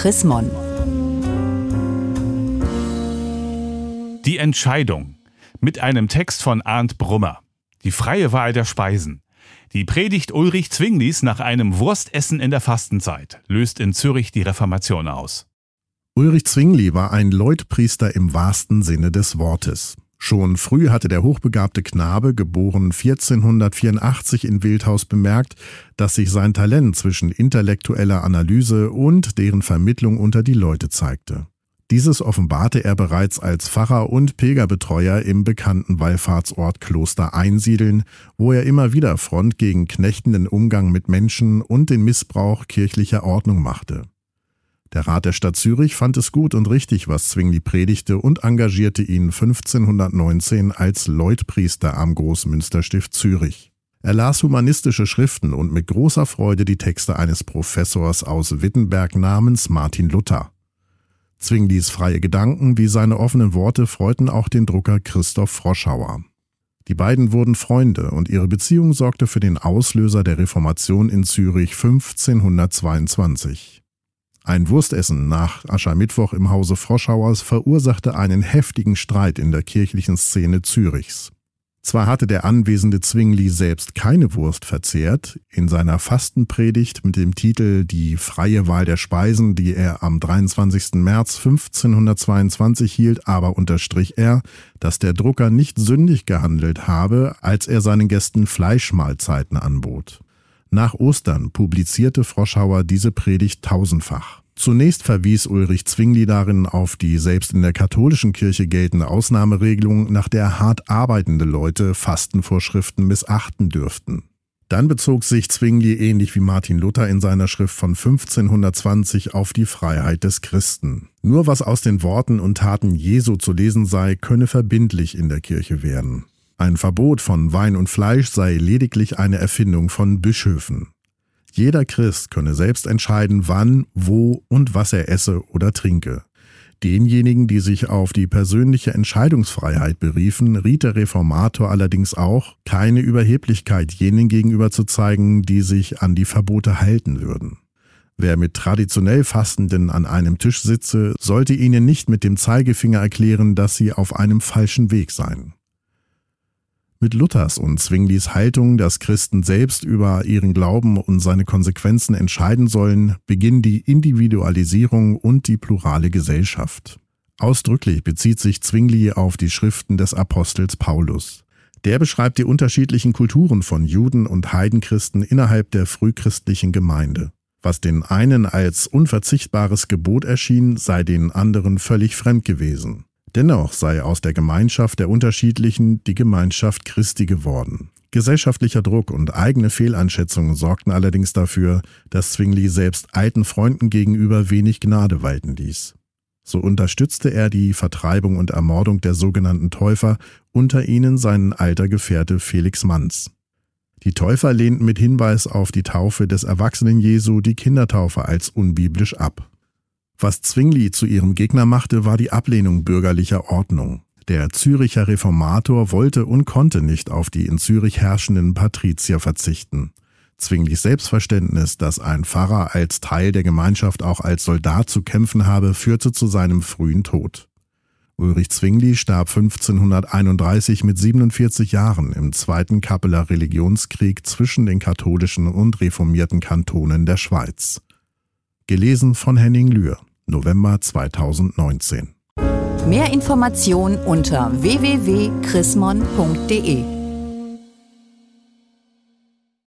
Chris Mon. Die Entscheidung mit einem Text von Arndt Brummer. Die freie Wahl der Speisen. Die Predigt Ulrich Zwinglis nach einem Wurstessen in der Fastenzeit löst in Zürich die Reformation aus. Ulrich Zwingli war ein Leutpriester im wahrsten Sinne des Wortes. Schon früh hatte der hochbegabte Knabe, geboren 1484 in Wildhaus, bemerkt, dass sich sein Talent zwischen intellektueller Analyse und deren Vermittlung unter die Leute zeigte. Dieses offenbarte er bereits als Pfarrer und Pilgerbetreuer im bekannten Wallfahrtsort Kloster Einsiedeln, wo er immer wieder Front gegen knechtenden Umgang mit Menschen und den Missbrauch kirchlicher Ordnung machte. Der Rat der Stadt Zürich fand es gut und richtig, was Zwingli predigte und engagierte ihn 1519 als Leutpriester am Großmünsterstift Zürich. Er las humanistische Schriften und mit großer Freude die Texte eines Professors aus Wittenberg namens Martin Luther. Zwinglis freie Gedanken wie seine offenen Worte freuten auch den Drucker Christoph Froschauer. Die beiden wurden Freunde und ihre Beziehung sorgte für den Auslöser der Reformation in Zürich 1522. Ein Wurstessen nach Aschermittwoch im Hause Froschauers verursachte einen heftigen Streit in der kirchlichen Szene Zürichs. Zwar hatte der anwesende Zwingli selbst keine Wurst verzehrt, in seiner Fastenpredigt mit dem Titel Die freie Wahl der Speisen, die er am 23. März 1522 hielt, aber unterstrich er, dass der Drucker nicht sündig gehandelt habe, als er seinen Gästen Fleischmahlzeiten anbot. Nach Ostern publizierte Froschauer diese Predigt tausendfach. Zunächst verwies Ulrich Zwingli darin auf die selbst in der katholischen Kirche geltende Ausnahmeregelung, nach der hart arbeitende Leute Fastenvorschriften missachten dürften. Dann bezog sich Zwingli ähnlich wie Martin Luther in seiner Schrift von 1520 auf die Freiheit des Christen. Nur was aus den Worten und Taten Jesu zu lesen sei, könne verbindlich in der Kirche werden. Ein Verbot von Wein und Fleisch sei lediglich eine Erfindung von Bischöfen. Jeder Christ könne selbst entscheiden, wann, wo und was er esse oder trinke. Denjenigen, die sich auf die persönliche Entscheidungsfreiheit beriefen, riet der Reformator allerdings auch, keine Überheblichkeit jenen gegenüber zu zeigen, die sich an die Verbote halten würden. Wer mit traditionell Fastenden an einem Tisch sitze, sollte ihnen nicht mit dem Zeigefinger erklären, dass sie auf einem falschen Weg seien. Mit Luthers und Zwinglis Haltung, dass Christen selbst über ihren Glauben und seine Konsequenzen entscheiden sollen, beginnen die Individualisierung und die plurale Gesellschaft. Ausdrücklich bezieht sich Zwingli auf die Schriften des Apostels Paulus. Der beschreibt die unterschiedlichen Kulturen von Juden und Heidenchristen innerhalb der frühchristlichen Gemeinde. Was den einen als unverzichtbares Gebot erschien, sei den anderen völlig fremd gewesen. Dennoch sei aus der Gemeinschaft der Unterschiedlichen die Gemeinschaft Christi geworden. Gesellschaftlicher Druck und eigene Fehleinschätzungen sorgten allerdings dafür, dass Zwingli selbst alten Freunden gegenüber wenig Gnade walten ließ. So unterstützte er die Vertreibung und Ermordung der sogenannten Täufer, unter ihnen seinen alter Gefährte Felix Manz. Die Täufer lehnten mit Hinweis auf die Taufe des Erwachsenen Jesu die Kindertaufe als unbiblisch ab. Was Zwingli zu ihrem Gegner machte, war die Ablehnung bürgerlicher Ordnung. Der Züricher Reformator wollte und konnte nicht auf die in Zürich herrschenden Patrizier verzichten. Zwinglis Selbstverständnis, dass ein Pfarrer als Teil der Gemeinschaft auch als Soldat zu kämpfen habe, führte zu seinem frühen Tod. Ulrich Zwingli starb 1531 mit 47 Jahren im Zweiten Kappeler Religionskrieg zwischen den katholischen und reformierten Kantonen der Schweiz. Gelesen von Henning Lühr. November 2019. Mehr Informationen unter www.chrismon.de